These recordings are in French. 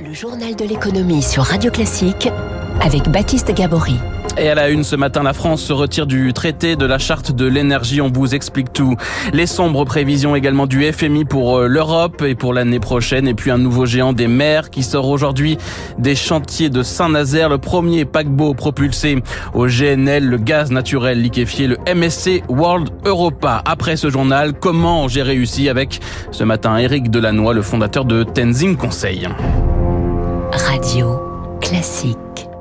Le journal de l'économie sur Radio Classique avec Baptiste Gabory. Et à la une ce matin, la France se retire du traité de la charte de l'énergie. On vous explique tout. Les sombres prévisions également du FMI pour euh, l'Europe et pour l'année prochaine. Et puis un nouveau géant des mers qui sort aujourd'hui des chantiers de Saint-Nazaire. Le premier paquebot propulsé au GNL, le gaz naturel liquéfié, le MSC World Europa. Après ce journal, comment j'ai réussi avec ce matin Eric Delannoy, le fondateur de Tenzing Conseil. Radio Classique.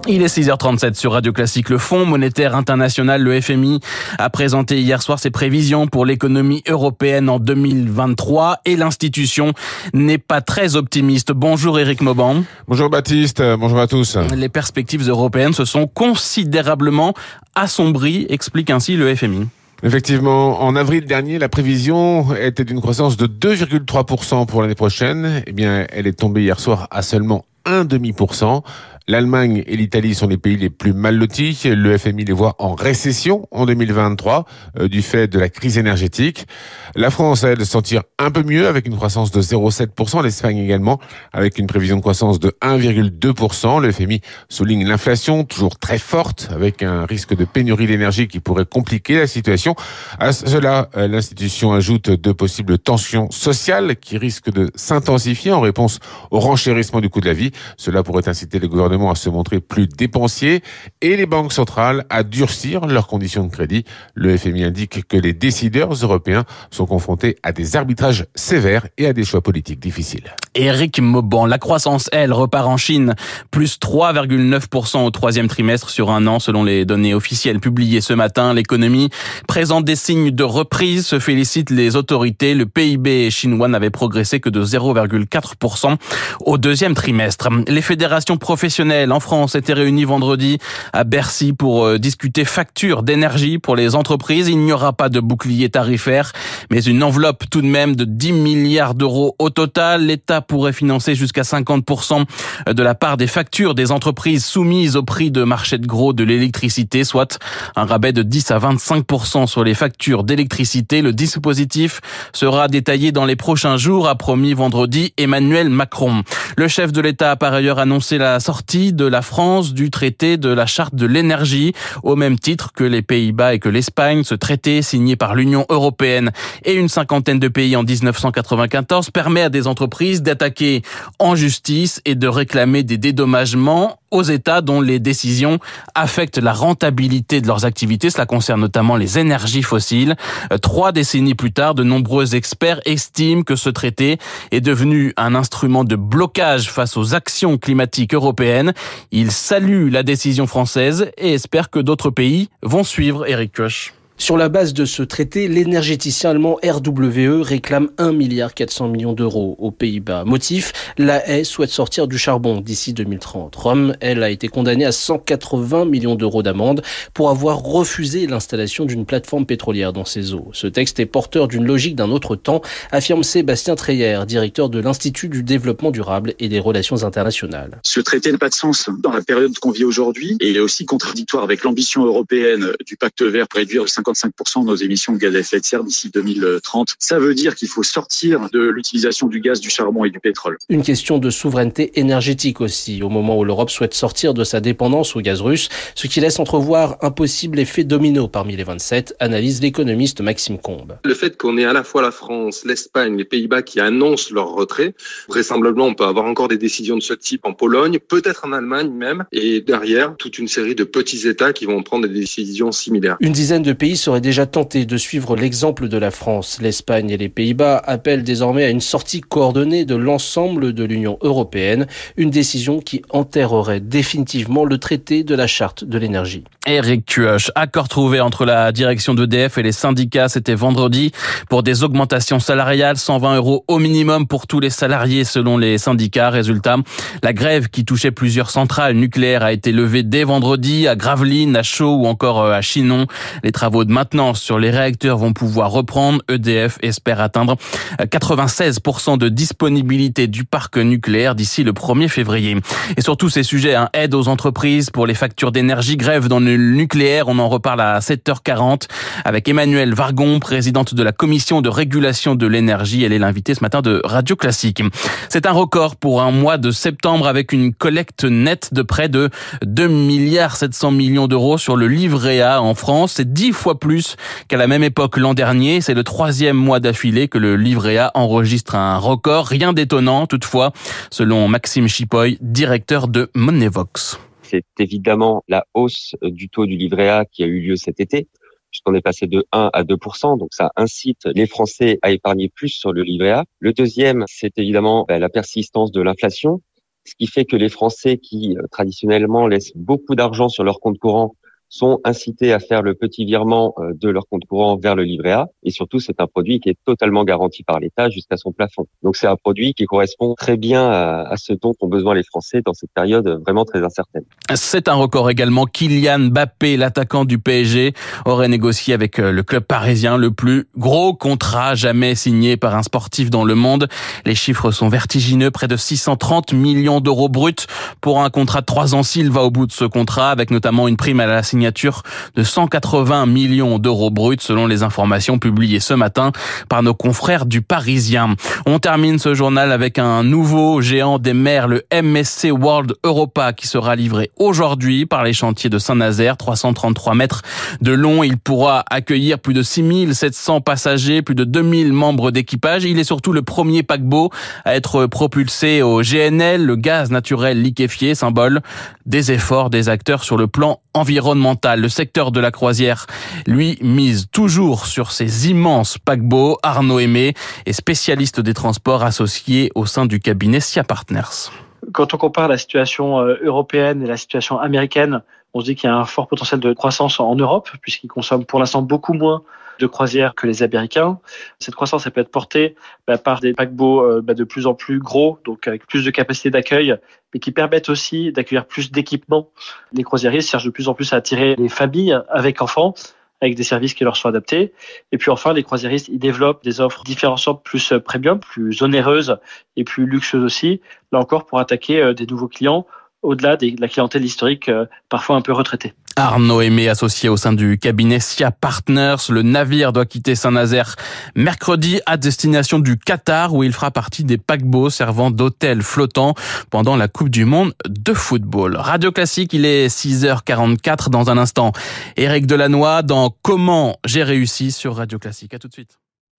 Il est 6h37 sur Radio Classique. Le Fonds monétaire international, le FMI, a présenté hier soir ses prévisions pour l'économie européenne en 2023 et l'institution n'est pas très optimiste. Bonjour Eric Mauban. Bonjour Baptiste, bonjour à tous. Les perspectives européennes se sont considérablement assombries, explique ainsi le FMI. Effectivement, en avril dernier, la prévision était d'une croissance de 2,3% pour l'année prochaine. Eh bien, elle est tombée hier soir à seulement 1,5%. L'Allemagne et l'Italie sont les pays les plus mal lotis. Le FMI les voit en récession en 2023 euh, du fait de la crise énergétique. La France, elle, se sentir un peu mieux avec une croissance de 0,7%. L'Espagne également avec une prévision de croissance de 1,2%. Le FMI souligne l'inflation toujours très forte avec un risque de pénurie d'énergie qui pourrait compliquer la situation. À cela, euh, l'institution ajoute de possibles tensions sociales qui risquent de s'intensifier en réponse au renchérissement du coût de la vie. Cela pourrait inciter les gouvernements à se montrer plus dépensiers et les banques centrales à durcir leurs conditions de crédit. Le FMI indique que les décideurs européens sont confrontés à des arbitrages sévères et à des choix politiques difficiles. Eric Mauban, la croissance, elle, repart en Chine, plus 3,9% au troisième trimestre sur un an, selon les données officielles publiées ce matin. L'économie présente des signes de reprise, se félicitent les autorités. Le PIB chinois n'avait progressé que de 0,4% au deuxième trimestre. Les fédérations professionnelles en France étaient réunis vendredi à Bercy pour euh, discuter facture d'énergie pour les entreprises. Il n'y aura pas de bouclier tarifaire, mais une enveloppe tout de même de 10 milliards d'euros au total. L'État pourrait financer jusqu'à 50% de la part des factures des entreprises soumises au prix de marché de gros de l'électricité, soit un rabais de 10 à 25% sur les factures d'électricité. Le dispositif sera détaillé dans les prochains jours, a promis vendredi Emmanuel Macron. Le chef de l'État a par ailleurs annoncé la sortie de la France du traité de la charte de l'énergie, au même titre que les Pays-Bas et que l'Espagne. Ce traité, signé par l'Union européenne et une cinquantaine de pays en 1994, permet à des entreprises d'attaquer en justice et de réclamer des dédommagements aux États dont les décisions affectent la rentabilité de leurs activités. Cela concerne notamment les énergies fossiles. Euh, trois décennies plus tard, de nombreux experts estiment que ce traité est devenu un instrument de blocage face aux actions climatiques européennes. Ils saluent la décision française et espèrent que d'autres pays vont suivre Eric Koch. Sur la base de ce traité, l'énergéticien allemand RWE réclame 1 milliard 400 millions d'euros aux Pays-Bas. Motif, la haie souhaite sortir du charbon d'ici 2030. Rome, elle, a été condamnée à 180 millions d'euros d'amende pour avoir refusé l'installation d'une plateforme pétrolière dans ses eaux. Ce texte est porteur d'une logique d'un autre temps, affirme Sébastien Treyer, directeur de l'Institut du développement durable et des relations internationales. Ce traité n'a pas de sens dans la période qu'on vit aujourd'hui et il est aussi contradictoire avec l'ambition européenne du pacte vert pour réduire 50 55% de nos émissions de gaz à effet de serre d'ici 2030. Ça veut dire qu'il faut sortir de l'utilisation du gaz, du charbon et du pétrole. Une question de souveraineté énergétique aussi, au moment où l'Europe souhaite sortir de sa dépendance au gaz russe, ce qui laisse entrevoir un possible effet domino parmi les 27, analyse l'économiste Maxime Combe. Le fait qu'on ait à la fois la France, l'Espagne, les Pays-Bas qui annoncent leur retrait, vraisemblablement on peut avoir encore des décisions de ce type en Pologne, peut-être en Allemagne même, et derrière toute une série de petits États qui vont prendre des décisions similaires. Une dizaine de pays serait déjà tenté de suivre l'exemple de la France. L'Espagne et les Pays-Bas appellent désormais à une sortie coordonnée de l'ensemble de l'Union européenne, une décision qui enterrerait définitivement le traité de la charte de l'énergie. Eric Cuoche, accord trouvé entre la direction d'EDF et les syndicats, c'était vendredi pour des augmentations salariales, 120 euros au minimum pour tous les salariés selon les syndicats. Résultat, la grève qui touchait plusieurs centrales nucléaires a été levée dès vendredi à Gravelines, à Chaux ou encore euh, à Chinon. Les travaux de sur les réacteurs vont pouvoir reprendre. EDF espère atteindre 96% de disponibilité du parc nucléaire d'ici le 1er février. Et sur tous ces sujets, hein, aide aux entreprises pour les factures d'énergie, grève dans le nucléaire, on en reparle à 7h40 avec Emmanuel Vargon, présidente de la commission de régulation de l'énergie. Elle est l'invitée ce matin de Radio Classique. C'est un record pour un mois de septembre avec une collecte nette de près de 2 milliards 700 millions d'euros sur le livret A en France. C'est 10 fois plus qu'à la même époque l'an dernier. C'est le troisième mois d'affilée que le livret A enregistre un record. Rien d'étonnant toutefois, selon Maxime Chipoy, directeur de Monevox. C'est évidemment la hausse du taux du livret A qui a eu lieu cet été puisqu'on est passé de 1 à 2% donc ça incite les Français à épargner plus sur le livret A. Le deuxième, c'est évidemment ben, la persistance de l'inflation, ce qui fait que les Français qui euh, traditionnellement laissent beaucoup d'argent sur leur compte courant sont incités à faire le petit virement euh, de leur compte courant vers le livret A. Et surtout, c'est un produit qui est totalement garanti par l'État jusqu'à son plafond. Donc c'est un produit qui correspond très bien à, ce dont ont besoin les Français dans cette période vraiment très incertaine. C'est un record également. Kylian Mbappé, l'attaquant du PSG, aurait négocié avec euh, le club parisien le plus gros contrat jamais signé par un sportif dans le monde. Les chiffres sont vertigineux, près de 630 millions d'euros bruts pour un contrat de trois ans s'il va au bout de ce contrat, avec notamment une prime à la signature signature de 180 millions d'euros bruts selon les informations publiées ce matin par nos confrères du Parisien. On termine ce journal avec un nouveau géant des mers, le MSC World Europa, qui sera livré aujourd'hui par les chantiers de Saint-Nazaire, 333 mètres de long. Il pourra accueillir plus de 6700 passagers, plus de 2000 membres d'équipage. Il est surtout le premier paquebot à être propulsé au GNL, le gaz naturel liquéfié, symbole des efforts des acteurs sur le plan environnemental. Le secteur de la croisière, lui, mise toujours sur ces immenses paquebots. Arnaud Aimé est spécialiste des transports associés au sein du cabinet SIA Partners. Quand on compare la situation euh, européenne et la situation américaine, on se dit qu'il y a un fort potentiel de croissance en Europe, puisqu'ils consomment pour l'instant beaucoup moins de croisières que les Américains. Cette croissance, elle peut être portée bah, par des paquebots euh, bah, de plus en plus gros, donc avec plus de capacité d'accueil, mais qui permettent aussi d'accueillir plus d'équipements. Les croisiéristes cherchent de plus en plus à attirer les familles avec enfants avec des services qui leur sont adaptés. Et puis enfin, les croisiéristes, ils développent des offres différenciantes plus euh, premium, plus onéreuses et plus luxueuses aussi, là encore pour attaquer euh, des nouveaux clients au-delà de la clientèle historique parfois un peu retraitée. Arnaud Aimé, associé au sein du cabinet SIA Partners. Le navire doit quitter Saint-Nazaire mercredi à destination du Qatar où il fera partie des paquebots servant d'hôtel flottant pendant la Coupe du Monde de football. Radio Classique, il est 6h44 dans un instant. Éric Delannoy dans Comment j'ai réussi sur Radio Classique. À tout de suite.